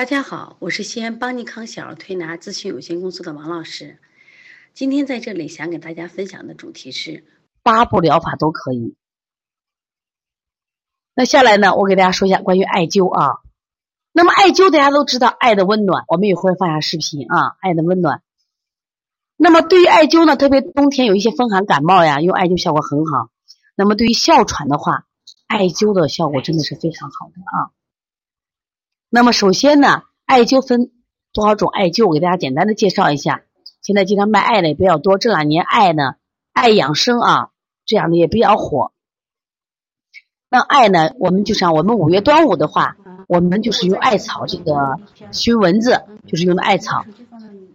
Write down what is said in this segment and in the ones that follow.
大家好，我是西安邦尼康小儿推拿咨询有限公司的王老师。今天在这里想给大家分享的主题是八步疗法都可以。那下来呢，我给大家说一下关于艾灸啊。那么艾灸大家都知道，爱的温暖，我们一会放下视频啊，爱的温暖。那么对于艾灸呢，特别冬天有一些风寒感冒呀，用艾灸效果很好。那么对于哮喘的话，艾灸的效果真的是非常好的啊。那么首先呢，艾灸分多少种艾灸？我给大家简单的介绍一下。现在经常卖艾的也比较多，这两年艾呢，艾养生啊，这样的也比较火。那艾呢，我们就像我们五月端午的话，我们就是用艾草这个熏蚊子，就是用的艾草。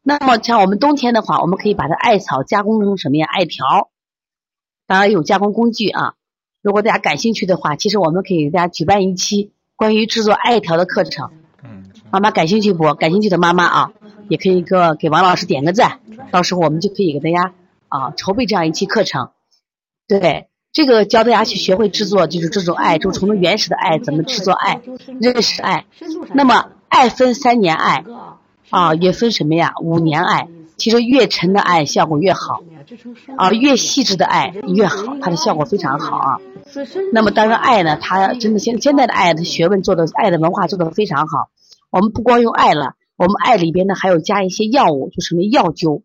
那么像我们冬天的话，我们可以把它艾草加工成什么呀？艾条，当然有加工工具啊。如果大家感兴趣的话，其实我们可以给大家举办一期。关于制作艾条的课程，妈妈感兴趣不？感兴趣的妈妈啊，也可以个给王老师点个赞，到时候我们就可以给大家啊筹备这样一期课程。对，这个教大家去学会制作，就是这种艾，就从原始的艾怎么制作艾，认识艾。那么艾分三年艾啊，也分什么呀？五年艾。其实越沉的艾效果越好，啊，越细致的艾越好，它的效果非常好啊。那么当然，爱呢，它真的现现在的爱的学问做的，爱的文化做的非常好。我们不光用爱了，我们爱里边呢还有加一些药物，就什么药灸，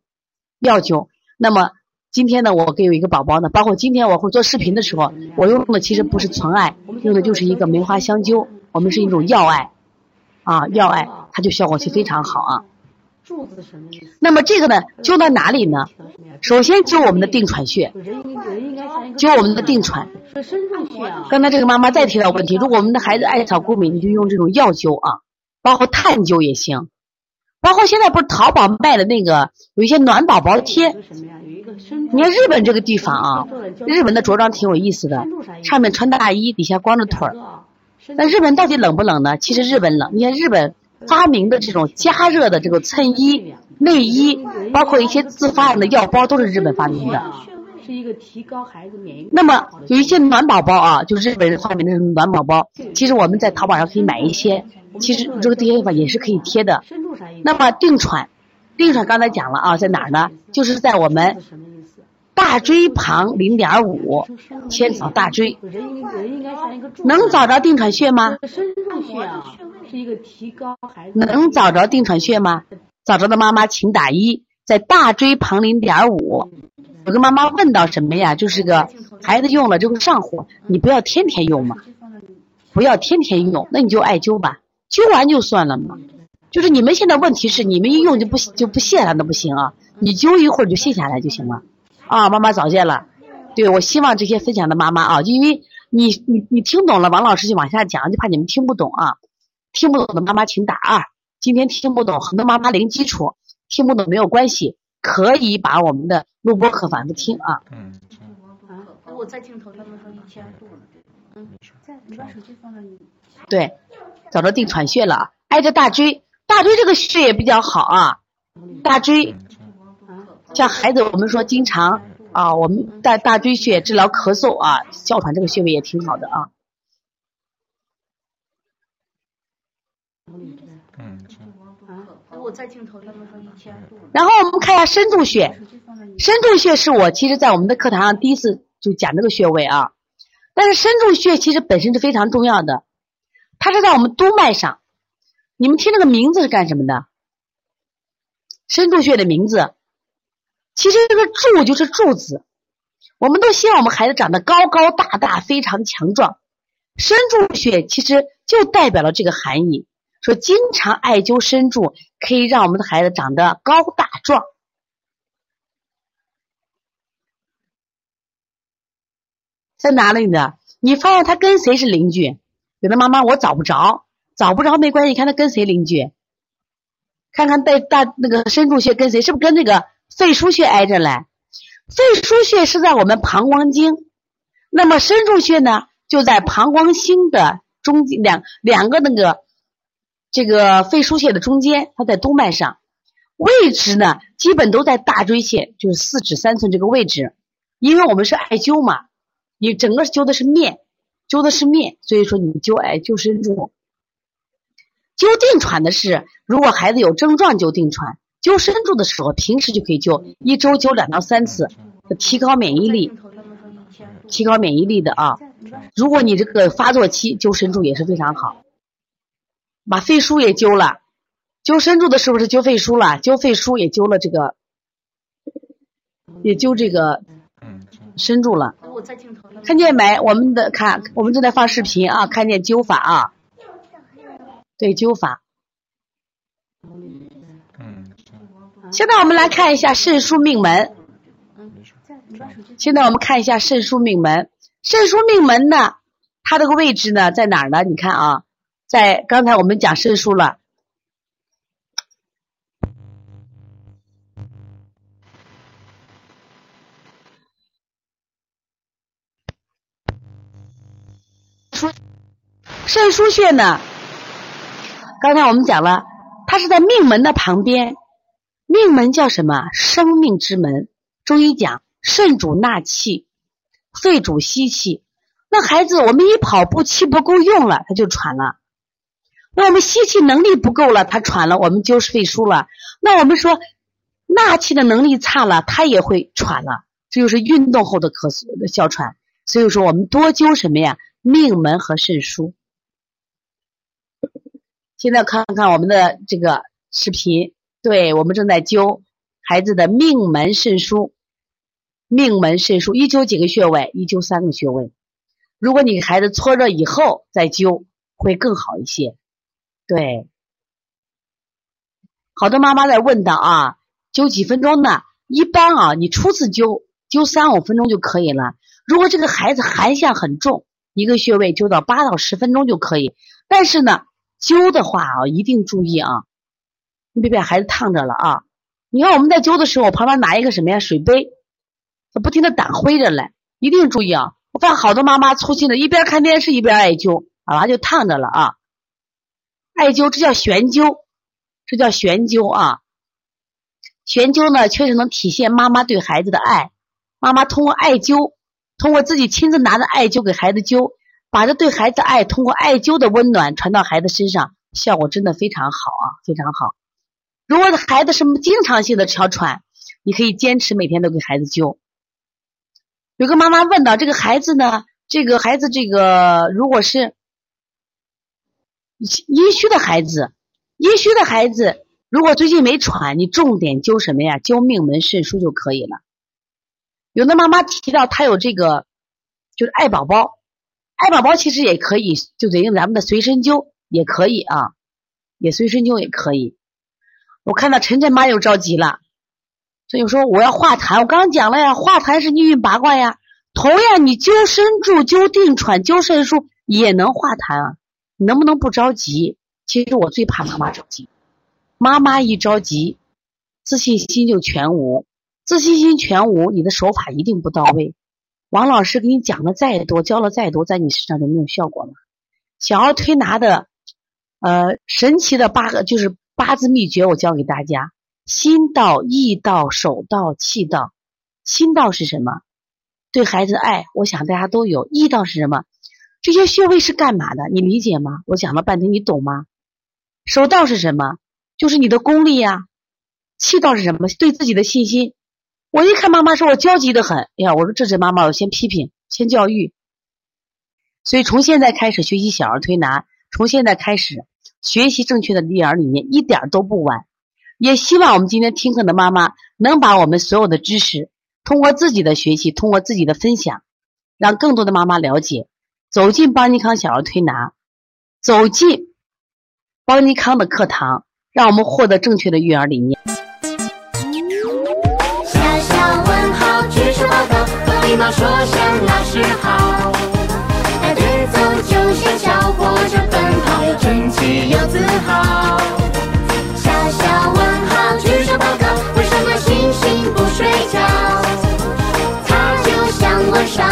药灸。那么今天呢，我给有一个宝宝呢，包括今天我会做视频的时候，我用的其实不是纯爱，用的就是一个梅花香灸，我们是一种药爱，啊，药爱，它就效果是非常好啊。柱子什么意思？那么这个呢，灸在哪里呢？首先灸我们的定喘穴，灸我们的定喘。刚才这个妈妈再提到问题，如果我们的孩子艾草过敏，你就用这种药灸啊，包括炭灸也行。包括现在不是淘宝卖的那个有一些暖宝宝贴。你看日本这个地方啊，日本的着装挺有意思的，上面穿大衣，底下光着腿儿。那日本到底冷不冷呢？其实日本冷。你看日本。发明的这种加热的这个衬衣、内衣，包括一些自发的药包，都是日本发明的。是一个提高孩子免疫。那么有一些暖宝宝啊，就是日本人发明的暖宝宝。其实我们在淘宝上可以买一些，其实这个地方也是可以贴的。那么定喘，定喘刚才讲了啊，在哪儿呢？就是在我们大椎旁零点五，先找大椎。能找着定喘穴吗？是一个提高孩子能找着定喘穴吗？找着的妈妈请打一，在大椎旁零点五。有个妈妈问到什么呀？就是个孩子用了就会上火，你不要天天用嘛，不要天天用，那你就艾灸吧，灸完就算了嘛。就是你们现在问题是你们一用就不就不卸了，那不行啊，你灸一会儿就卸下来就行了。啊，妈妈早见了，对我希望这些分享的妈妈啊，因为你你你听懂了，王老师就往下讲，就怕你们听不懂啊。听不懂的妈妈请打二。今天听不懂，很多妈妈零基础，听不懂没有关系，可以把我们的录播课反复听啊。嗯。啊，我在镜头，他们说一千度了。嗯，在你把手机放到你。对，找到定喘穴了，挨着大椎，大椎这个穴也比较好啊。大椎，像孩子我们说经常啊，我们在大椎穴治疗咳嗽啊、哮喘这个穴位也挺好的啊。嗯，啊，我在镜头，他们说一千然后我们看一下深度穴，深度穴是我其实在我们的课堂上第一次就讲这个穴位啊。但是深度穴其实本身是非常重要的，它是在我们督脉上。你们听这个名字是干什么的？深度穴的名字，其实这个柱就是柱子。我们都希望我们孩子长得高高大大，非常强壮。深柱穴其实就代表了这个含义。说经常艾灸深柱，可以让我们的孩子长得高大壮。在哪里呢？你发现他跟谁是邻居？有的妈妈我找不着，找不着没关系，看他跟谁邻居。看看带大那个深柱穴跟谁？是不是跟那个肺腧穴挨着嘞？肺腧穴是在我们膀胱经，那么深柱穴呢，就在膀胱经的中间两两个那个。这个肺腧穴的中间，它在督脉上，位置呢基本都在大椎穴，就是四指三寸这个位置。因为我们是艾灸嘛，你整个灸的是面，灸的是面，所以说你灸艾灸深柱。灸定喘的是，如果孩子有症状就定喘，灸深柱的时候，平时就可以灸，一周灸两到三次，提高免疫力，提高免疫力的啊。如果你这个发作期灸深柱也是非常好，把肺腧也灸了，灸深柱的是不是灸肺腧了？灸肺腧也灸了这个，也灸这个深柱了。看见没？我们的看，我们正在放视频啊，看见灸法啊。对灸法。现在我们来看一下肾腧命门。现在我们看一下肾腧命门。肾腧命门呢，它这个位置呢在哪儿呢？你看啊，在刚才我们讲肾腧了。肾腧穴呢？刚才我们讲了，它是在命门的旁边。命门叫什么？生命之门。中医讲，肾主纳气，肺主吸气。那孩子，我们一跑步气不够用了，他就喘了。那我们吸气能力不够了，他喘了，我们就是肺腧了。那我们说，纳气的能力差了，他也会喘了。这就是运动后的咳嗽的哮喘。所以说，我们多灸什么呀？命门和肾腧。现在看看我们的这个视频。对我们正在灸孩子的命门肾腧，命门肾腧一灸几个穴位？一灸三个穴位。如果你给孩子搓热以后再灸，会更好一些。对，好多妈妈在问的啊，灸几分钟呢？一般啊，你初次灸灸三五分钟就可以了。如果这个孩子寒象很重，一个穴位灸到八到十分钟就可以。但是呢，灸的话啊，一定注意啊。你别把孩子烫着了啊！你看我们在灸的时候，旁边拿一个什么呀？水杯，不停的掸灰着嘞，一定注意啊！我发现好多妈妈粗心的，一边看电视一边艾灸，啊，就烫着了啊！艾灸这叫悬灸，这叫悬灸啊！悬灸呢，确实能体现妈妈对孩子的爱。妈妈通过艾灸，通过自己亲自拿着艾灸给孩子灸，把这对孩子爱通过艾灸的温暖传到孩子身上，效果真的非常好啊，非常好。如果孩子是经常性的哮喘，你可以坚持每天都给孩子灸。有个妈妈问到：这个孩子呢？这个孩子，这个如果是阴虚的孩子，阴虚的孩子如果最近没喘，你重点灸什么呀？灸命门肾腧就可以了。有的妈妈提到她有这个，就是爱宝宝，爱宝宝其实也可以，就等于咱们的随身灸也可以啊，也随身灸也可以。我看到晨晨妈又着急了，所以说我要化痰。我刚刚讲了呀，化痰是逆运八卦呀。同样，你灸身柱、灸定喘、灸肾腧也能化痰啊。你能不能不着急？其实我最怕妈妈着急，妈妈一着急，自信心就全无。自信心全无，你的手法一定不到位。王老师给你讲的再多，教了再多，在你身上就没有效果了。小儿推拿的，呃，神奇的八个就是。八字秘诀我教给大家：心到、意到、手到、气到。心到是什么？对孩子的爱，我想大家都有。意到是什么？这些穴位是干嘛的？你理解吗？我讲了半天，你懂吗？手到是什么？就是你的功力呀。气到是什么？对自己的信心。我一看妈妈说我焦急的很，哎呀，我说这是妈妈，我先批评，先教育。所以从现在开始学习小儿推拿，从现在开始。学习正确的育儿理念一点都不晚，也希望我们今天听课的妈妈能把我们所有的知识通过自己的学习，通过自己的分享，让更多的妈妈了解，走进邦尼康小儿推拿，走进邦尼康的课堂，让我们获得正确的育儿理念。小小问号，举手报告，礼貌说声老师好，排队走就像小火车。有自豪，小小问号举手报告，为什么星星不睡觉？它就像晚上，